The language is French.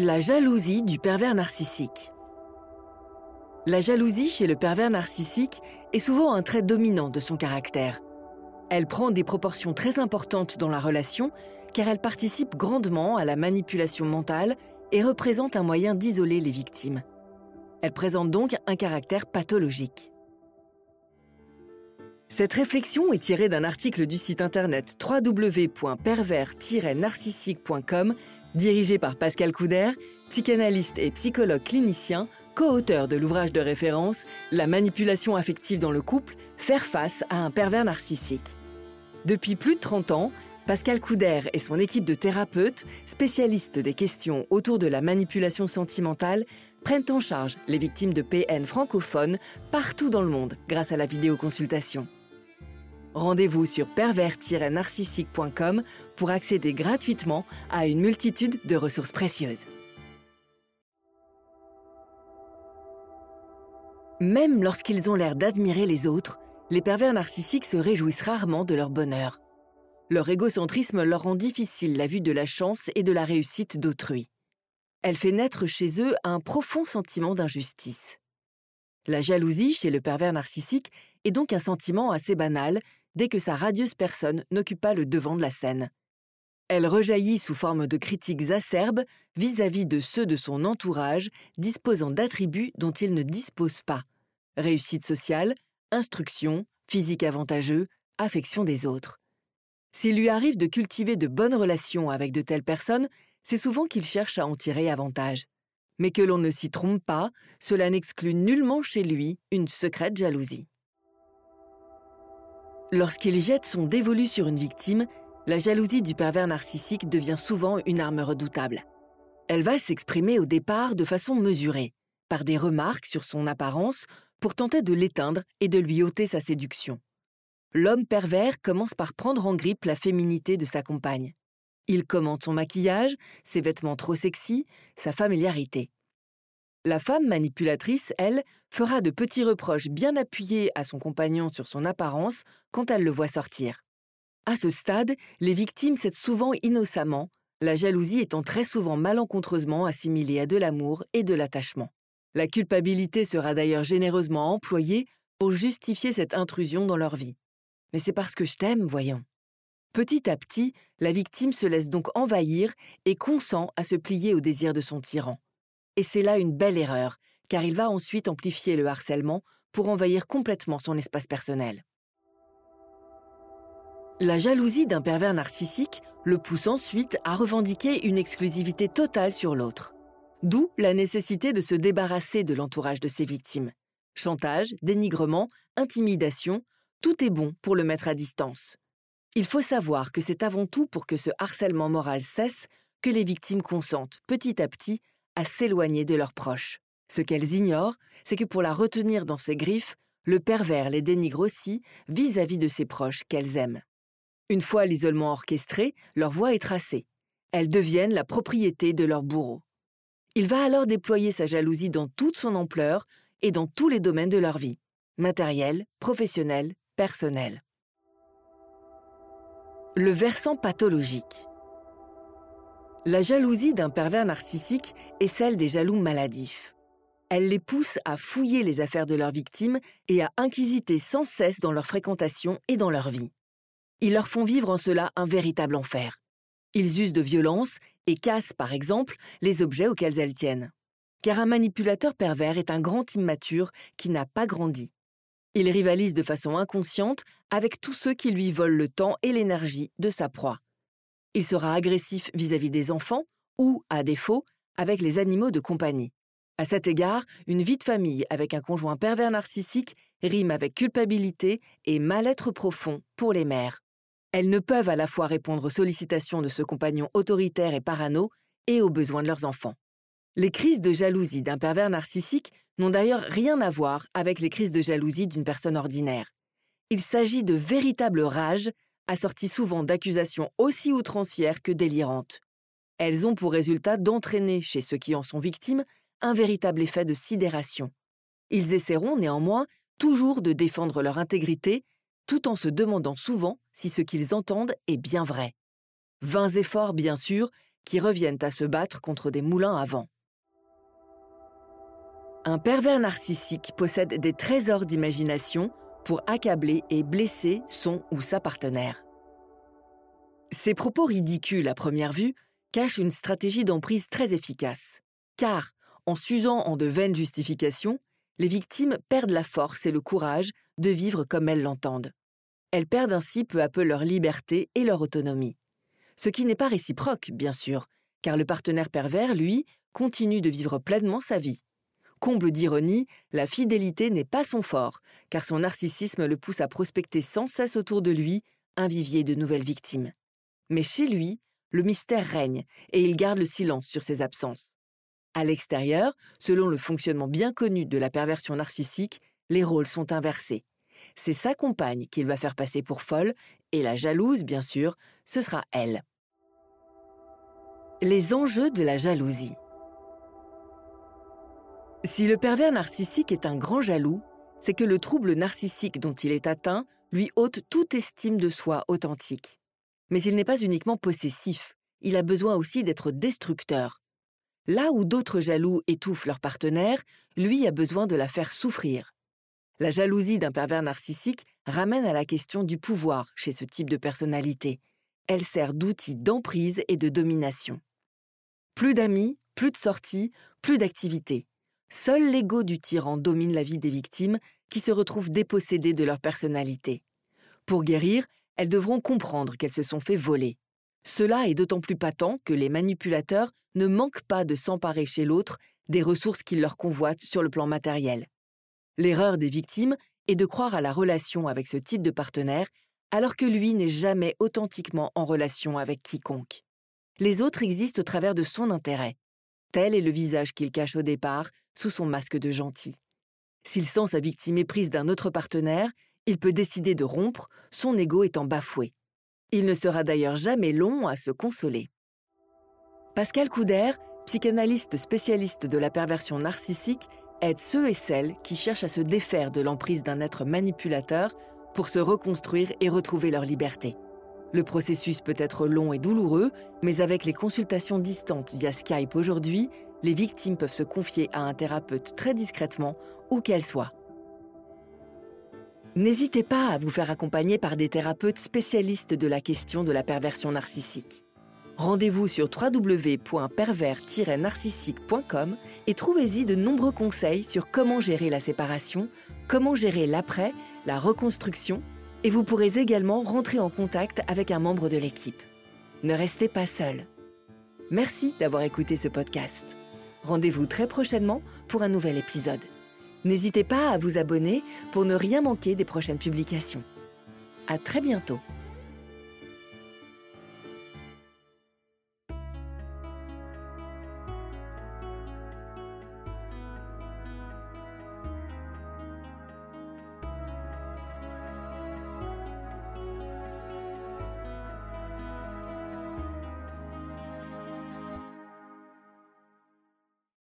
La jalousie du pervers narcissique. La jalousie chez le pervers narcissique est souvent un trait dominant de son caractère. Elle prend des proportions très importantes dans la relation car elle participe grandement à la manipulation mentale et représente un moyen d'isoler les victimes. Elle présente donc un caractère pathologique. Cette réflexion est tirée d'un article du site internet www.pervers-narcissique.com dirigé par Pascal Couder, psychanalyste et psychologue clinicien, co-auteur de l'ouvrage de référence La manipulation affective dans le couple, faire face à un pervers narcissique. Depuis plus de 30 ans, Pascal Couder et son équipe de thérapeutes, spécialistes des questions autour de la manipulation sentimentale, prennent en charge les victimes de PN francophones partout dans le monde grâce à la vidéoconsultation. Rendez-vous sur pervers-narcissique.com pour accéder gratuitement à une multitude de ressources précieuses. Même lorsqu'ils ont l'air d'admirer les autres, les pervers narcissiques se réjouissent rarement de leur bonheur. Leur égocentrisme leur rend difficile la vue de la chance et de la réussite d'autrui. Elle fait naître chez eux un profond sentiment d'injustice. La jalousie chez le pervers narcissique est donc un sentiment assez banal dès que sa radieuse personne n'occupe pas le devant de la scène. Elle rejaillit sous forme de critiques acerbes vis-à-vis de ceux de son entourage disposant d'attributs dont il ne dispose pas. Réussite sociale, instruction, physique avantageux, affection des autres. S'il lui arrive de cultiver de bonnes relations avec de telles personnes, c'est souvent qu'il cherche à en tirer avantage. Mais que l'on ne s'y trompe pas, cela n'exclut nullement chez lui une secrète jalousie. Lorsqu'il jette son dévolu sur une victime, la jalousie du pervers narcissique devient souvent une arme redoutable. Elle va s'exprimer au départ de façon mesurée, par des remarques sur son apparence pour tenter de l'éteindre et de lui ôter sa séduction. L'homme pervers commence par prendre en grippe la féminité de sa compagne. Il commente son maquillage, ses vêtements trop sexy, sa familiarité. La femme manipulatrice, elle, fera de petits reproches bien appuyés à son compagnon sur son apparence quand elle le voit sortir. À ce stade, les victimes cèdent souvent innocemment, la jalousie étant très souvent malencontreusement assimilée à de l'amour et de l'attachement. La culpabilité sera d'ailleurs généreusement employée pour justifier cette intrusion dans leur vie. Mais c'est parce que je t'aime, voyons. Petit à petit, la victime se laisse donc envahir et consent à se plier au désir de son tyran. Et c'est là une belle erreur, car il va ensuite amplifier le harcèlement pour envahir complètement son espace personnel. La jalousie d'un pervers narcissique le pousse ensuite à revendiquer une exclusivité totale sur l'autre. D'où la nécessité de se débarrasser de l'entourage de ses victimes. Chantage, dénigrement, intimidation, tout est bon pour le mettre à distance. Il faut savoir que c'est avant tout pour que ce harcèlement moral cesse que les victimes consentent petit à petit à s'éloigner de leurs proches. Ce qu'elles ignorent, c'est que pour la retenir dans ses griffes, le pervers les dénigre aussi vis-à-vis de ses proches qu'elles aiment. Une fois l'isolement orchestré, leur voie est tracée. Elles deviennent la propriété de leur bourreau. Il va alors déployer sa jalousie dans toute son ampleur et dans tous les domaines de leur vie, matériel, professionnel, personnel. Le versant pathologique. La jalousie d'un pervers narcissique est celle des jaloux maladifs. Elle les pousse à fouiller les affaires de leurs victimes et à inquisiter sans cesse dans leur fréquentation et dans leur vie. Ils leur font vivre en cela un véritable enfer. Ils usent de violence et cassent, par exemple, les objets auxquels elles tiennent. Car un manipulateur pervers est un grand immature qui n'a pas grandi. Il rivalise de façon inconsciente avec tous ceux qui lui volent le temps et l'énergie de sa proie. Il sera agressif vis-à-vis des enfants ou, à défaut, avec les animaux de compagnie. À cet égard, une vie de famille avec un conjoint pervers narcissique rime avec culpabilité et mal-être profond pour les mères. Elles ne peuvent à la fois répondre aux sollicitations de ce compagnon autoritaire et parano et aux besoins de leurs enfants. Les crises de jalousie d'un pervers narcissique n'ont d'ailleurs rien à voir avec les crises de jalousie d'une personne ordinaire. Il s'agit de véritables rages assorties souvent d'accusations aussi outrancières que délirantes. Elles ont pour résultat d'entraîner chez ceux qui en sont victimes un véritable effet de sidération. Ils essaieront néanmoins toujours de défendre leur intégrité, tout en se demandant souvent si ce qu'ils entendent est bien vrai. Vains efforts, bien sûr, qui reviennent à se battre contre des moulins à vent. Un pervers narcissique possède des trésors d'imagination pour accabler et blesser son ou sa partenaire. Ces propos ridicules à première vue cachent une stratégie d'emprise très efficace, car, en s'usant en de vaines justifications, les victimes perdent la force et le courage de vivre comme elles l'entendent. Elles perdent ainsi peu à peu leur liberté et leur autonomie. Ce qui n'est pas réciproque, bien sûr, car le partenaire pervers, lui, continue de vivre pleinement sa vie. Comble d'ironie, la fidélité n'est pas son fort, car son narcissisme le pousse à prospecter sans cesse autour de lui un vivier de nouvelles victimes. Mais chez lui, le mystère règne et il garde le silence sur ses absences. À l'extérieur, selon le fonctionnement bien connu de la perversion narcissique, les rôles sont inversés. C'est sa compagne qu'il va faire passer pour folle, et la jalouse, bien sûr, ce sera elle. Les enjeux de la jalousie. Si le pervers narcissique est un grand jaloux, c'est que le trouble narcissique dont il est atteint lui ôte toute estime de soi authentique. Mais il n'est pas uniquement possessif, il a besoin aussi d'être destructeur. Là où d'autres jaloux étouffent leur partenaire, lui a besoin de la faire souffrir. La jalousie d'un pervers narcissique ramène à la question du pouvoir chez ce type de personnalité. Elle sert d'outil d'emprise et de domination. Plus d'amis, plus de sorties, plus d'activités. Seul l'ego du tyran domine la vie des victimes qui se retrouvent dépossédées de leur personnalité. Pour guérir, elles devront comprendre qu'elles se sont fait voler. Cela est d'autant plus patent que les manipulateurs ne manquent pas de s'emparer chez l'autre des ressources qu'ils leur convoitent sur le plan matériel. L'erreur des victimes est de croire à la relation avec ce type de partenaire alors que lui n'est jamais authentiquement en relation avec quiconque. Les autres existent au travers de son intérêt. Tel est le visage qu'il cache au départ sous son masque de gentil. S'il sent sa victime éprise d'un autre partenaire, il peut décider de rompre, son ego étant bafoué. Il ne sera d'ailleurs jamais long à se consoler. Pascal Couder, psychanalyste spécialiste de la perversion narcissique, aide ceux et celles qui cherchent à se défaire de l'emprise d'un être manipulateur pour se reconstruire et retrouver leur liberté. Le processus peut être long et douloureux, mais avec les consultations distantes via Skype aujourd'hui, les victimes peuvent se confier à un thérapeute très discrètement, où qu'elles soient. N'hésitez pas à vous faire accompagner par des thérapeutes spécialistes de la question de la perversion narcissique. Rendez-vous sur www.pervers-narcissique.com et trouvez-y de nombreux conseils sur comment gérer la séparation, comment gérer l'après, la reconstruction et vous pourrez également rentrer en contact avec un membre de l'équipe. Ne restez pas seul. Merci d'avoir écouté ce podcast. Rendez-vous très prochainement pour un nouvel épisode. N'hésitez pas à vous abonner pour ne rien manquer des prochaines publications. À très bientôt.